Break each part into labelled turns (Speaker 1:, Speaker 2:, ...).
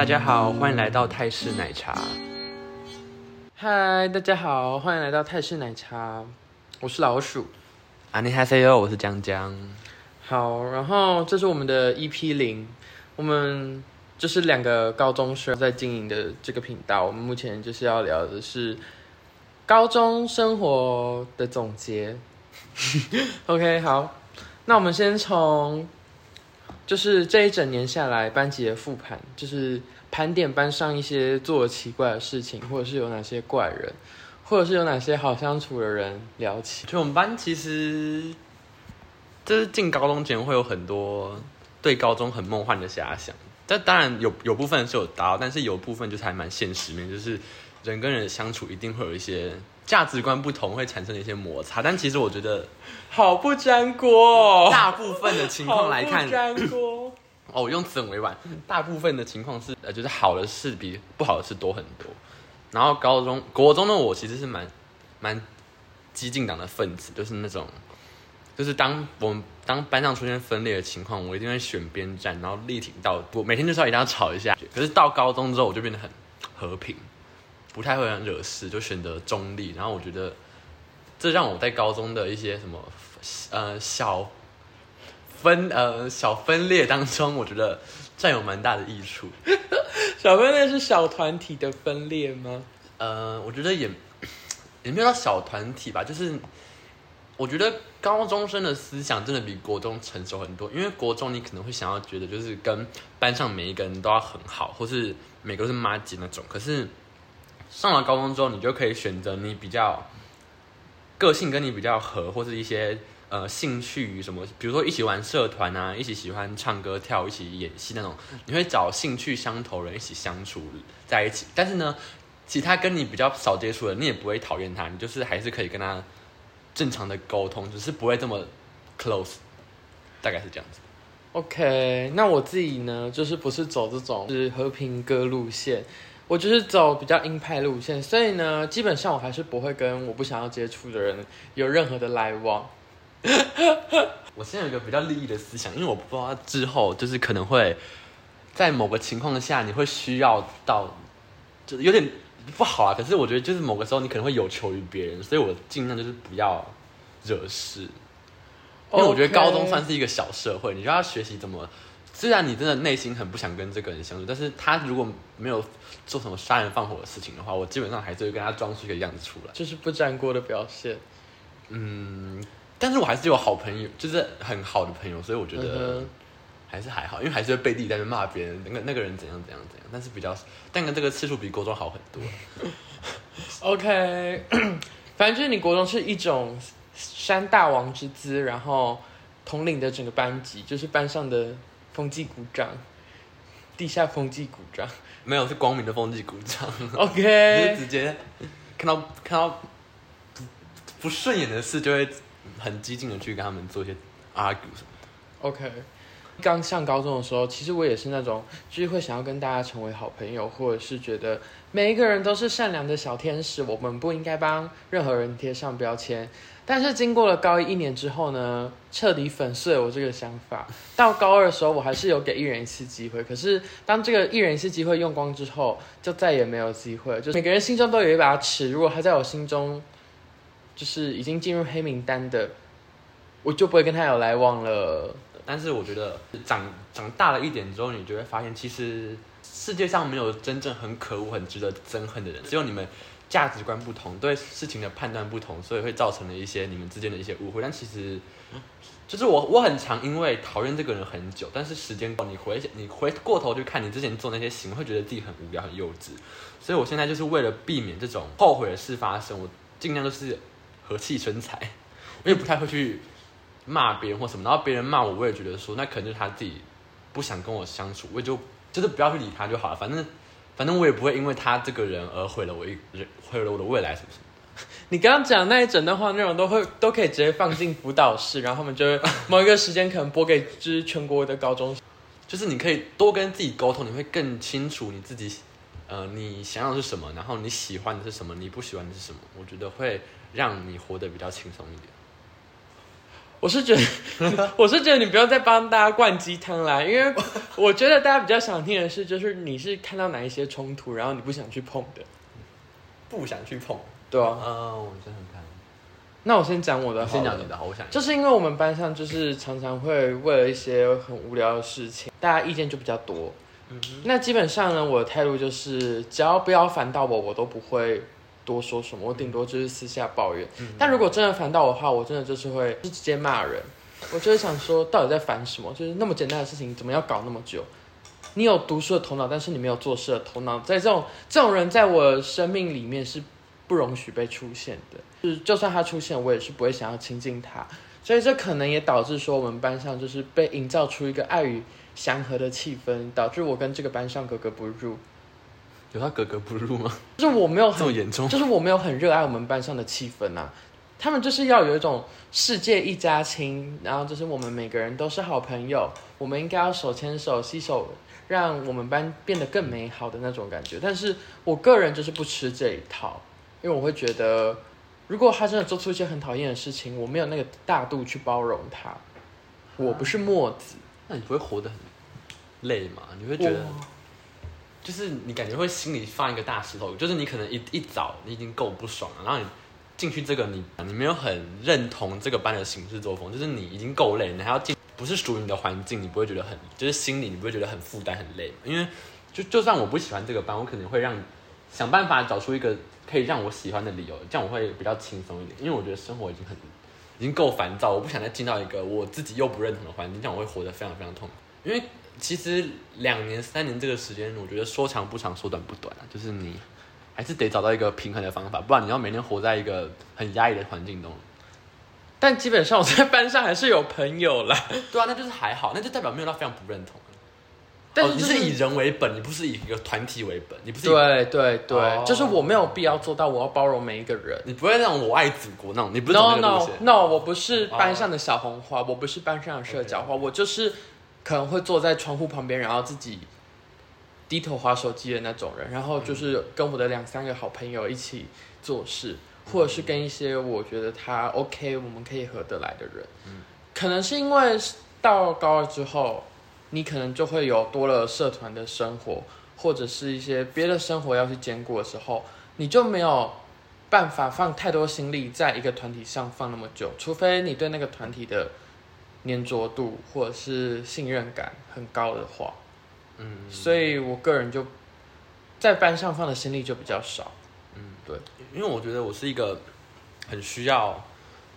Speaker 1: 大家好，欢迎来到泰式奶茶。
Speaker 2: 嗨，大家好，欢迎来到泰式奶茶。我是老鼠。
Speaker 1: 阿尼哈塞哟，我是江江。
Speaker 2: 好，然后这是我们的 EP 零，我们就是两个高中生在经营的这个频道。我们目前就是要聊的是高中生活的总结。OK，好，那我们先从就是这一整年下来班级的复盘，就是盘点班上一些做奇怪的事情，或者是有哪些怪人，或者是有哪些好相处的人聊起。
Speaker 1: 就我们班其实，就是进高中前会有很多对高中很梦幻的遐想，但当然有有部分是有达到，但是有部分就是还蛮现实面，就是人跟人相处一定会有一些价值观不同，会产生一些摩擦。但其实我觉得
Speaker 2: 好不粘锅、哦，
Speaker 1: 大部分的情况来看
Speaker 2: 不，粘锅。
Speaker 1: 哦，我用词很委婉。大部分的情况是，呃，就是好的事比不好的事多很多。然后高中、国中的我其实是蛮蛮激进党的分子，就是那种，就是当我们当班上出现分裂的情况，我一定会选边站，然后力挺到我每天就是要一定要吵一下。可是到高中之后，我就变得很和平，不太会很惹事，就选择中立。然后我觉得这让我在高中的一些什么呃小分呃小分裂当中，我觉得占有蛮大的益处。
Speaker 2: 小分裂是小团体的分裂吗？
Speaker 1: 呃，我觉得也也没有到小团体吧，就是我觉得高中生的思想真的比国中成熟很多，因为国中你可能会想要觉得就是跟班上每一个人都要很好，或是每个都是妈吉那种，可是上了高中之后，你就可以选择你比较个性跟你比较合，或是一些呃兴趣什么，比如说一起玩社团啊，一起喜欢唱歌跳，一起演戏那种，你会找兴趣相投人一起相处在一起。但是呢，其他跟你比较少接触的，你也不会讨厌他，你就是还是可以跟他正常的沟通，只是不会这么 close，大概是这样子。
Speaker 2: OK，那我自己呢，就是不是走这种是和平歌路线，我就是走比较鹰派路线，所以呢，基本上我还是不会跟我不想要接触的人有任何的来往。
Speaker 1: 我现在有一个比较利益的思想，因为我不知道之后就是可能会在某个情况下，你会需要到，就是有点不好啊。可是我觉得就是某个时候你可能会有求于别人，所以我尽量就是不要惹事。因为我觉得高中算是一个小社会，你就要学习怎么。虽然你真的内心很不想跟这个人相处，但是他如果没有做什么杀人放火的事情的话，我基本上还是会跟他装出一个样子出来。
Speaker 2: 就是不粘锅的表现。
Speaker 1: 嗯，但是我还是有好朋友，就是很好的朋友，所以我觉
Speaker 2: 嗯
Speaker 1: 得还是还好，因为还是会背地里在那骂别人，那个那个人怎样怎样怎样，但是比较，但跟这个次数比国中好很多。
Speaker 2: OK，反正就是你国中是一种山大王之姿，然后统领的整个班级，就是班上的风纪鼓掌，地下风纪鼓掌。
Speaker 1: 没有是光明的风纪鼓掌，就是
Speaker 2: OK，
Speaker 1: 直接看到看到不不顺眼的事，就会很激进的去跟他们做一些 argue 什么。
Speaker 2: OK，刚上高中的时候，其实我也是那种，就是会想要跟大家成为好朋友，或者是觉得每一个人都是善良的小天使，我们不应该帮任何人贴上标签。但是经过了高一一年之后呢，彻底粉碎了我这个想法。到高二的时候，我还是有给一人一次机会，可是当这个一人一次机会用光之后，就再也没有机会。就每个人心中都有一把尺，如果他在我心中就是已经进入黑名单的，我就不会跟他有来往了。
Speaker 1: 但是我觉得长长大了一点之后，你就会发现，其实世界上没有真正很可恶、很值得憎恨的人，只有你们价值观不同，对事情的判断不同，所以会造成了一些你们之间的一些误会。但其实，就是我我很常因为讨厌这个人很久，但是时间过，你回你回过头去看你之前做那些行为，会觉得自己很无聊、很幼稚。所以我现在就是为了避免这种后悔的事发生，我尽量都是和气生财，我也不太会去骂别人或什么，然后别人骂我，我也觉得说那可能就是他自己不想跟我相处，我也就就是不要去理他就好了，反正反正我也不会因为他这个人而毁了我一人毁了我的未来什么什么。
Speaker 2: 你刚刚讲那一整段话内容都会都可以直接放进辅导室，然后他们就会 某一个时间可能播给就是全国的高中生。
Speaker 1: 就是你可以多跟自己沟通，你会更清楚你自己，呃，你想要的是什么，然后你喜欢的是什么，你不喜欢的是什么。我觉得会让你活得比较轻松一点。
Speaker 2: 我是觉得，我是觉得你不要再帮大家灌鸡汤啦，因为我觉得大家比较想听的是，就是你是看到哪一些冲突，然后你不想去碰的，
Speaker 1: 不想去碰。
Speaker 2: 对啊。
Speaker 1: 嗯，我想想看，
Speaker 2: 那我先讲我的好，
Speaker 1: 先讲你的好，我想
Speaker 2: 就是因为我们班上就是常常会为了一些很无聊的事情，大家意见就比较多。
Speaker 1: 嗯，
Speaker 2: 那基本上呢，我的态度就是，只要不要烦到我，我都不会多说什么，我顶多就是私下抱怨。
Speaker 1: 嗯
Speaker 2: 但如果真的烦到我的话，我真的就是会直接骂人。我就是想说，到底在烦什么？就是那么简单的事情，怎么要搞那么久？你有读书的头脑，但是你没有做事的头脑，在这种这种人，在我生命里面是不容许被出现的。就是就算他出现，我也是不会想要亲近他。所以这可能也导致说，我们班上就是被营造出一个爱与祥和的气氛，导致我跟这个班上格格不入。
Speaker 1: 有他格格不入吗？
Speaker 2: 就是我没有很
Speaker 1: 这么严重？
Speaker 2: 就是我没有很热爱我们班上的气氛啊。他们就是要有一种世界一家亲，然后就是我们每个人都是好朋友，我们应该要手牵手、携手，让我们班变得更美好的那种感觉。但是我个人就是不吃这一套，因为我会觉得，如果他真的做出一些很讨厌的事情，我没有那个大度去包容他。我不是墨子，
Speaker 1: 那你不会活得很累吗？你会觉得
Speaker 2: 我
Speaker 1: 就是你感觉会心里放一个大石头，就是你可能一一早你已经够不爽了，然后你进去这个你你没有很认同这个班的行事作风，就是你已经够累，你还要进不是属于你的环境，你不会觉得很就是心里你不会觉得很负担很累？因为就就算我不喜欢这个班，我可能会让想办法找出一个可以让我喜欢的理由，这样我会比较轻松一点，因为我觉得生活已经很已经够烦躁，我不想再进到一个我自己又不认同的环境，这样我会活得非常非常痛苦。因为其实两年、三年这个时间，我觉得说长不长，说短不短啊，就是你还是得找到一个平衡的方法，不然你要每天活在一个很压抑的环境中。
Speaker 2: 但基本上我在班上还是有朋友啦。
Speaker 1: 对啊，那就是还好，那就代表没有到非常不认同。哦、
Speaker 2: 但是就是
Speaker 1: 你是以人为本，你不是以一个团体为本，你不是以
Speaker 2: 对对对，
Speaker 1: 哦
Speaker 2: 就是我没有必要做到我要包容每一个人。
Speaker 1: 你不会那种我爱祖国那种，你不是走
Speaker 2: No
Speaker 1: 那个路
Speaker 2: no。no，我不是班上的小红花，我不是班上的社交花，我就是可能会坐在窗户旁边，然后自己低头划手机的那种人，然后就是跟我的两三个好朋友一起做事，或者是跟一些我觉得他 OK，我们可以合得来的人。
Speaker 1: 嗯
Speaker 2: 可能是因为到高二之后，你可能就会有多了社团的生活，或者是一些别的生活要去兼顾的时候，你就没有办法放太多心力在一个团体上放那么久，除非你对那个团体的粘着度或者是信任感很高的话。
Speaker 1: 嗯，
Speaker 2: 所以我个人就在班上放的心力就比较少。
Speaker 1: 嗯，
Speaker 2: 对，
Speaker 1: 因为我觉得我是一个很需要，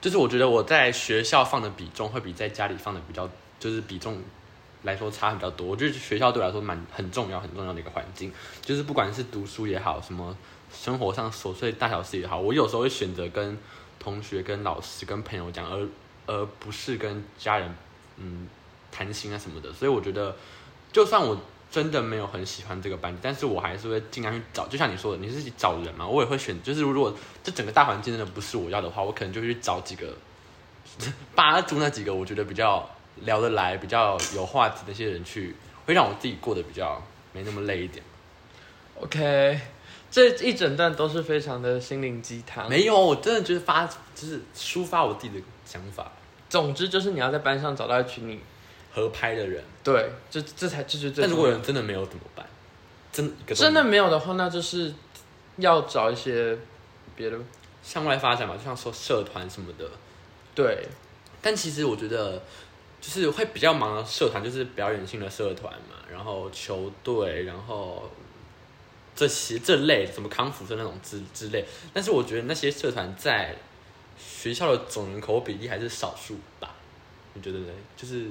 Speaker 1: 就是我觉得我在学校放的比重会比在家里放的比较，就是比重来说差比较多。我觉得学校对我来说蛮很重要、很重要的一个环境，就是不管是读书也好，什么生活上琐碎大小事也好，我有时候会选择跟同学、跟老师、跟朋友讲，而而不是跟家人嗯谈心啊什么的。所以我觉得，就算我真的没有很喜欢这个班级，但是我还是会尽量去找。就像你说的，你是去找人嘛，我也会选。就是如果这整个大环境真的不是我要的话，我可能就会去找几个 扒住那几个我觉得比较聊得来、比较有话题的那些人去，会让我自己过得比较没那么累一点。
Speaker 2: OK，这一整段都是非常的心灵鸡汤。
Speaker 1: 没有，我真的就是发就是抒发我自己的想法，
Speaker 2: 总之就是你要在班上找到一群你
Speaker 1: 合拍的人。
Speaker 2: 对，这这才这就是最
Speaker 1: 但如果人真的没有怎么办？真
Speaker 2: 真的
Speaker 1: 没有
Speaker 2: 的话，那就是要找一些别的。
Speaker 1: 向外发展嘛，就像说社团什么的。
Speaker 2: 对，
Speaker 1: 但其实我觉得，就是会比较忙的社团，就是表演性的社团嘛，然后球队，然后这些这类什么康复社那种之之类。但是我觉得那些社团在学校的总人口比例还是少数吧？你觉得呢？就是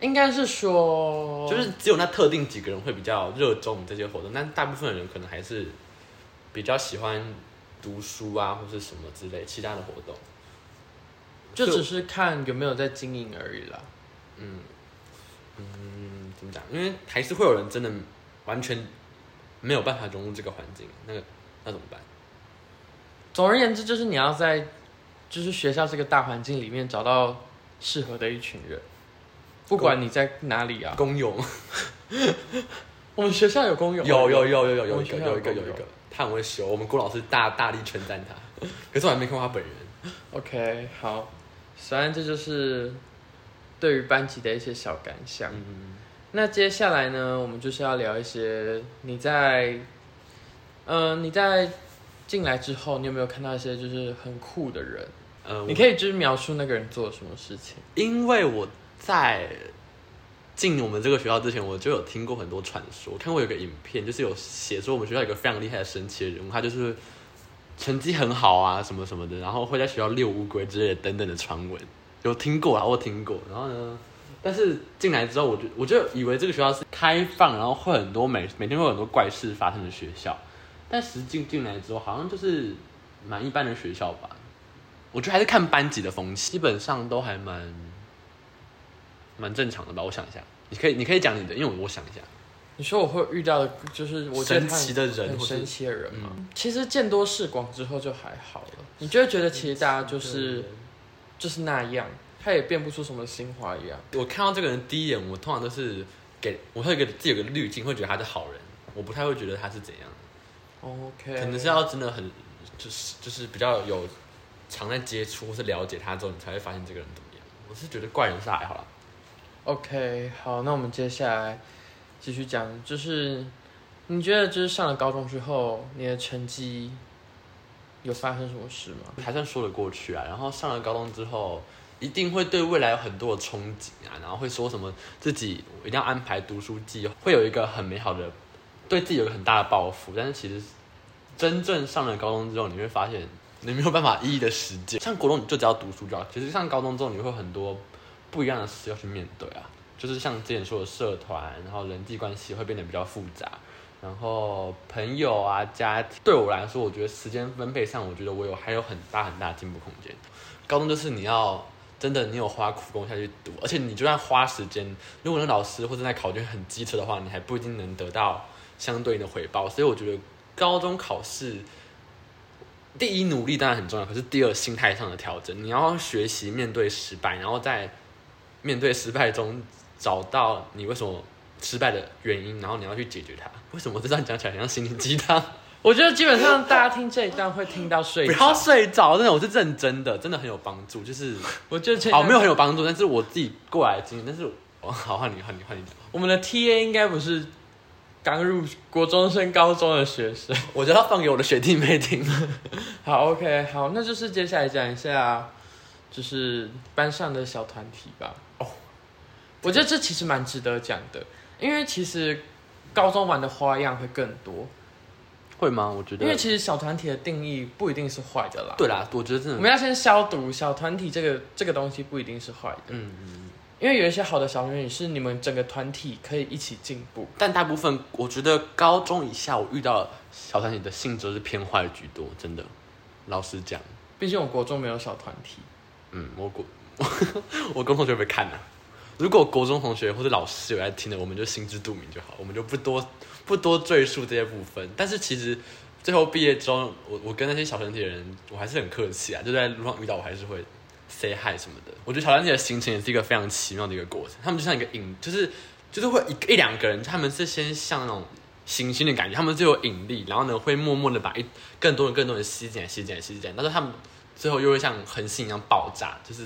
Speaker 2: 应该是说，
Speaker 1: 就是只有那特定几个人会比较热衷这些活动，但大部分的人可能还是比较喜欢读书啊，或是什么之类其他的活动。
Speaker 2: 就只是看有没有在经营而已啦。
Speaker 1: 嗯，嗯，怎么讲？因为还是会有人真的完全没有办法融入这个环境，那个那怎么办？
Speaker 2: 总而言之，就是你要在就是学校这个大环境里面找到适合的一群人，不管你在哪里啊。
Speaker 1: 公勇
Speaker 2: 我们学校有公有
Speaker 1: 有有有有有有一个有一个有一个，他很会修，我们郭老师大大力称赞他，可是我还没看过他本人。
Speaker 2: OK，好，虽然这就是对于班级的一些小感想。
Speaker 1: 嗯，
Speaker 2: 那接下来呢，我们就是要聊一些你在，嗯、你在进来之后，你有没有看到一些就是很酷的人？
Speaker 1: 呃，
Speaker 2: 你可以就是描述那个人做了什么事情。
Speaker 1: 因为我在进我们这个学校之前，我就有听过很多传说，看过有个影片，就是有写说我们学校有个非常厉害的神奇的人物，他就是成绩很好啊，什么什么的，然后会在学校遛乌龟之类的等等的传闻，有听过啊，我听过。然后呢，但是进来之后，我就我就以为这个学校是开放，然后会很多每每天会有很多怪事发生的学校，但实际进来之后，好像就是蛮一般的学校吧。我觉得还是看班级的风气，基本上都还蛮蛮正常的吧。我想一下，你可以你可以讲你的，因为我我想一下，
Speaker 2: 你说我会遇到的，就是我
Speaker 1: 神奇的人
Speaker 2: 很神奇的人嘛。其实见多识广之后就还好了，你就会觉得其实大家就是就是那样，他也变不出什么新花样。
Speaker 1: 我看到这个人第一眼，我通常都是给我会给自己有个滤镜，会觉得他是好人，我不太会觉得他是怎样，
Speaker 2: OK，
Speaker 1: 可能是要真的很就是就是比较有常在接触或是了解他之后，你才会发现这个人怎么样。我是觉得怪人是还好啦
Speaker 2: ，OK，好，那我们接下来继续讲，就是你觉得就是上了高中之后，你的成绩有发生什么事吗？
Speaker 1: 还算说得过去啊。然后上了高中之后，一定会对未来有很多的憧憬啊，然后会说什么自己一定要安排读书计划，会有一个很美好的，对自己有个很大的抱负。但是其实真正上了高中之后，你会发现你没有办法一一的实践。像国中你就只要读书就好，其实上高中之后你会很多不一样的事要去面对啊。就是像之前说的社团，然后人际关系会变得比较复杂，然后朋友啊、家，对我来说，我觉得时间分配上，我觉得我有还有很大很大的进步空间。高中就是你要真的你有花苦功下去读，而且你就算花时间，如果那老师或者那考卷很机车的话，你还不一定能得到相对应的回报。所以我觉得高中考试，第一努力当然很重要，可是第二心态上的调整，你要学习面对失败，然后在面对失败中找到你为什么失败的原因，然后你要去解决它。为什么这段讲起来很像心灵鸡汤？
Speaker 2: 我觉得基本上大家听这一段会听到睡着。
Speaker 1: 不要睡着，真的，我是认真的，真的很有帮助。就是
Speaker 2: 我觉得
Speaker 1: 好，没有很有帮助，但是我自己过来的经验，但是我好换你换你换你讲。
Speaker 2: 我们的 TA 应该不是刚入国中升高中的学生。
Speaker 1: 我觉得要放给我的学弟妹听。
Speaker 2: 好，OK，好，那就是接下来讲一下，就是班上的小团体吧。
Speaker 1: 哦，
Speaker 2: 我觉得这其实蛮值得讲的，因为其实高中玩的花样会更多。
Speaker 1: 会吗？我觉得，
Speaker 2: 因为其实小团体的定义不一定是坏的啦。
Speaker 1: 对啦，我觉得真的，
Speaker 2: 我们要先消毒小团体这个这个东西不一定是坏的，
Speaker 1: 嗯嗯。
Speaker 2: 因为有一些好的小团体是你们整个团体可以一起进步。
Speaker 1: 但大部分我觉得高中以下，我遇到小团体的性质是偏坏居多，真的。老实讲，
Speaker 2: 毕竟我国中没有小团体。
Speaker 1: 嗯，我国 我高中同学会看啊、如果国中同学或者老师有在听的，我们就心知肚明就好，我们就不多不多赘述这些部分。但是其实最后毕业之后，我我跟那些小团体的人，我还是很客气啊，就在路上遇到我还是会 say hi 什么的。我觉得小团体的行程也是一个非常奇妙的一个过程，他们就像一个引，就是就是会一一两个人，他们是先像那种行星的感觉，他们就有引力，然后呢会默默的把一更多人更多人吸进来吸进来吸进来，但是他们最后又会像恒星一样爆炸，就是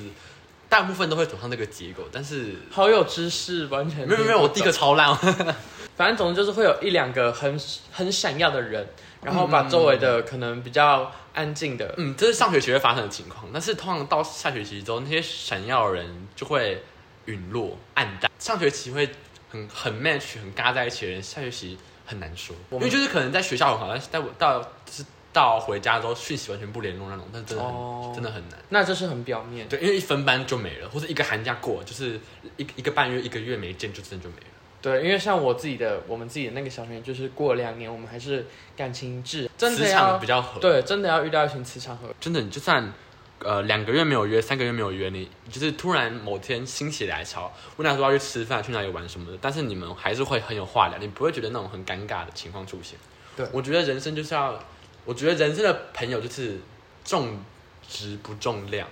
Speaker 1: 大部分都会走上这个结果，但是
Speaker 2: 好有知识，完全
Speaker 1: 没有没有没有，我第一个超烂，
Speaker 2: 反正总之就是会有一两个很很闪耀的人，然后把周围的可能比较安静的，
Speaker 1: 嗯，这是上学期会发生的情况，但是通常到下学期之后，那些闪耀的人就会陨落暗淡，上学期会很很 match 很嘎在一起的人，下学期很难说，因为就是可能在学校很好，但是到到就是到回家之后讯息完全不联络那种，但真的很、
Speaker 2: 哦
Speaker 1: 真的很难。
Speaker 2: 那这是很表面。
Speaker 1: 对，因为一分班就没了，或者一个寒假过，就是一一个半月、一个月没见，就真的就没了。
Speaker 2: 对，因为像我自己的，我们自己的那个小学，就是过两年，我们还是感情质，真的
Speaker 1: 磁场比较合。，
Speaker 2: 对，真的要遇到一群磁场合。
Speaker 1: 真的，你就算呃两个月没有约，三个月没有约，你就是突然某天心血来潮，问他说要去吃饭、去哪里玩什么的，但是你们还是会很有话聊，你不会觉得那种很尴尬的情况出现。
Speaker 2: 对
Speaker 1: 我觉得人生就是要，我觉得人生的朋友就是重质不重量。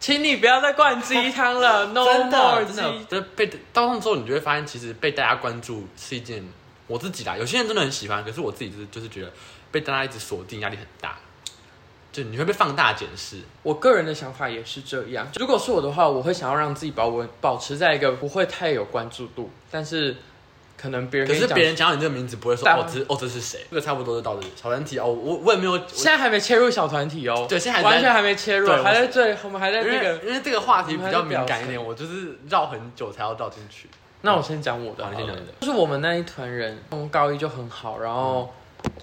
Speaker 2: 请你不要再灌鸡汤了，No
Speaker 1: 真
Speaker 2: more
Speaker 1: 的，真的，
Speaker 2: 鸡。
Speaker 1: 就是被到上之后，你就会发现，其实被大家关注是一件我自己啦。有些人真的很喜欢，可是我自己就是就是觉得被大家一直锁定，压力很大。就你会被放大检视。
Speaker 2: 我个人的想法也是这样。如果是我的话，我会想要让自己保稳，保持在一个不会太有关注度，但是可能别人
Speaker 1: 可是别人讲到你这个名字，不会说哦，这哦这是谁？这个差不多就到这里。小团体哦，我我也没有，
Speaker 2: 现在还没切入小团体哦，
Speaker 1: 对现在
Speaker 2: 完全还没切入，
Speaker 1: 对
Speaker 2: 还在最，我们还在那个。
Speaker 1: 因为这个话题比较敏感一点，我就是绕很久才要绕进去。
Speaker 2: 那我先讲我的
Speaker 1: 先讲你的
Speaker 2: 就是我们那一团人从高一就很好，然后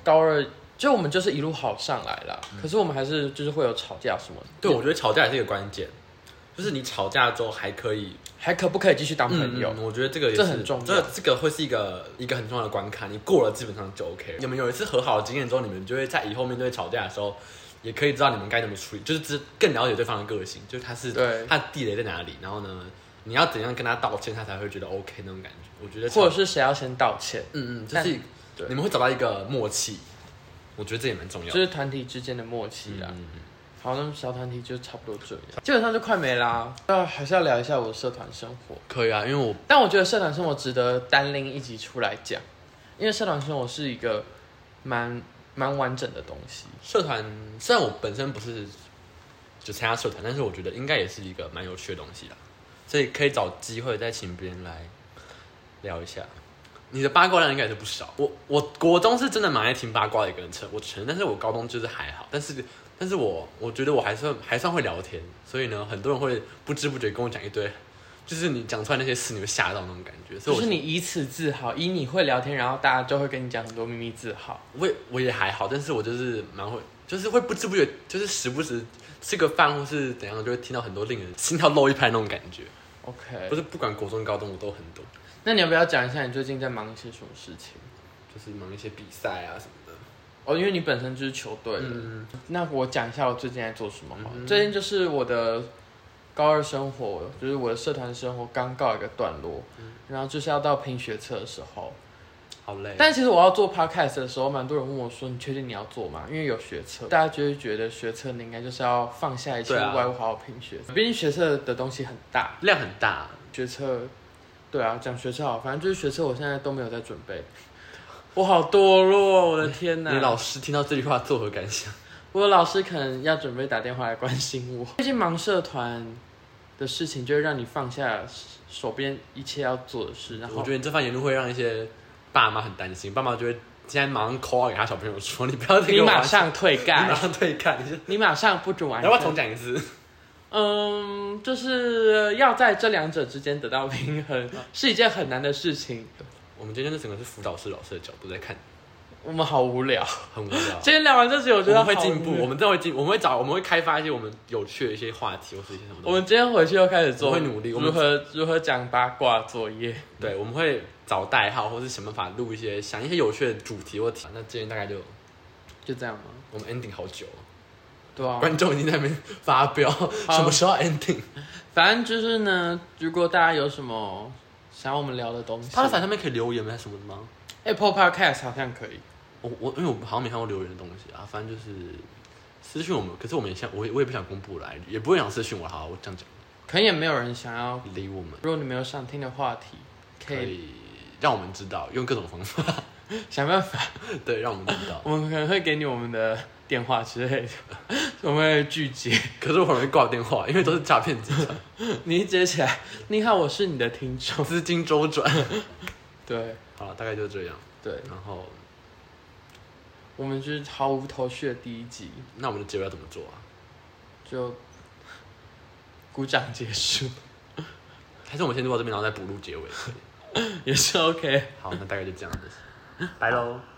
Speaker 2: 高二就我们就是一路好上来了。可是我们还是就是会有吵架什么的。
Speaker 1: 对，我觉得吵架也是一个关键，就是你吵架之后还可以
Speaker 2: 还可不可以继续当朋友？
Speaker 1: 嗯我觉得这个也
Speaker 2: 很重要
Speaker 1: 这这个会是一个一个很重要的关卡，你过了基本上就 OK 了。你们有一次和好的经验之后，你们就会在以后面对吵架的时候，也可以知道你们该怎么处理，就是知更了解对方的个性，就是他是
Speaker 2: 对
Speaker 1: 他的地雷在哪里，然后呢，你要怎样跟他道歉，他才会觉得 OK 那种感觉。我觉得
Speaker 2: 或者是谁要先道歉？
Speaker 1: 嗯嗯，就是
Speaker 2: 对
Speaker 1: 你们会找到一个默契，我觉得这也蛮重要的。
Speaker 2: 就是团体之间的默契啦。
Speaker 1: 嗯嗯
Speaker 2: 好，那么小团体就差不多这样，基本上就快没啦。那还是要聊一下我的社团生活，
Speaker 1: 可以啊，因为我
Speaker 2: 但我觉得社团生活值得单拎一集出来讲，因为社团生活是一个蛮蛮完整的东西。
Speaker 1: 社团虽然我本身不是就参加社团，但是我觉得应该也是一个蛮有趣的东西啦，所以可以找机会再请别人来聊一下。你的八卦量应该也是不少。我我国中是真的蛮爱听八卦的一个人承我承认，但是我高中就是还好，但是但是我我觉得我还算还算会聊天，所以呢，很多人会不知不觉跟我讲一堆，就是你讲出来那些事，你会吓到那种感觉。所以
Speaker 2: 就
Speaker 1: 我
Speaker 2: 是你以此自豪，以你会聊天，然后大家就会跟你讲很多秘密自豪。
Speaker 1: 我也我也还好，但是我就是蛮会，就是会不知不觉，就是时不时吃个饭或是怎样，就会听到很多令人心跳漏一拍那种感觉。
Speaker 2: OK，
Speaker 1: 不是不管国中、高中，我都很多，
Speaker 2: 那你要不要讲一下你最近在忙一些什么事情？
Speaker 1: 就是忙一些比赛啊什么的。
Speaker 2: 哦，因为你本身就是球队的。
Speaker 1: 嗯，
Speaker 2: 那我讲一下我最近在做什么好了。
Speaker 1: 嗯
Speaker 2: 最近就是我的高二生活，就是我的社团生活刚告一个段落，
Speaker 1: 嗯
Speaker 2: 然后就是要到拼学测的时候。
Speaker 1: 好累。
Speaker 2: 但其实我要做 podcast 的时候，蛮多人问我说：“你确定你要做吗？”因为有学测，大家就会觉得学测你应该就是要放下一切，
Speaker 1: 对啊
Speaker 2: 外物好好拼学测。毕竟学测的东西很大，
Speaker 1: 量很大，
Speaker 2: 学测，对啊，讲学测好，反正就是学测，我现在都没有在准备。我好堕落，我的天哪！
Speaker 1: 你老师听到这句话作何感想？
Speaker 2: 我的老师可能要准备打电话来关心我。最近忙社团的事情，就会让你放下手边一切要做的事，然后
Speaker 1: 我觉得你这番言论会让一些爸妈很担心，爸妈就会今天马上 call 给他小朋友说：“你不要再
Speaker 2: 你马上退
Speaker 1: 你马
Speaker 2: 干，
Speaker 1: 上退干，你是
Speaker 2: 你马上不准玩。
Speaker 1: 要不要重讲一次？
Speaker 2: 嗯，就是要在这两者之间得到平衡，是一件很难的事情。
Speaker 1: 我们今天就整个是辅导室老师的角度在看，
Speaker 2: 我们好无聊。
Speaker 1: 很无聊。
Speaker 2: 今天聊完这些，我觉得
Speaker 1: 们会进步，我们真的会进，我们会找，我们会开发一些我们有趣的一些话题，或是一些什么。
Speaker 2: 我们今天回去又开始做，
Speaker 1: 我会努力我们
Speaker 2: 如何如何讲八卦作业。
Speaker 1: 对，我们会找代号，或是想办法录一些想一些有趣的主题或题。那今天大概就
Speaker 2: 就这样吗？
Speaker 1: 我们 ending 好久哦，
Speaker 2: 对啊，
Speaker 1: 观众已经在那边发飙，什么时候 ending？
Speaker 2: 反正就是呢，如果大家有什么想要我们聊的东西
Speaker 1: 他的反上面可以留言吗？还是什么的吗
Speaker 2: ？，Apple Podcast 好像可以。
Speaker 1: 我我因为我好像没看过留言的东西啊，反正就是私讯我们，可是我们也想，我也我也不想公布来，也不会想私讯我，好，我这样讲，
Speaker 2: 可能也没有人想要。
Speaker 1: 理我们
Speaker 2: 如果你们有想听的话题，可以
Speaker 1: 可以让我们知道，用各种方法，
Speaker 2: 想办法。
Speaker 1: 对，让我们知道。
Speaker 2: 我们可能会给你我们的电话之类的，我们会拒接。
Speaker 1: 可是我很容易挂电话，因为都是诈骗集团，
Speaker 2: 你一接起来，你好，我是你的听众。
Speaker 1: 资金周转。
Speaker 2: 对
Speaker 1: 好了，大概就这样。
Speaker 2: 对，
Speaker 1: 然后，
Speaker 2: 我们就是毫无头绪的第一集，
Speaker 1: 那我们的结尾要怎么做啊？
Speaker 2: 就鼓掌结束，
Speaker 1: 还是我们先录到这边，然后再补录结尾？
Speaker 2: 也是 OK。
Speaker 1: 好，那大概就这样子，拜喽。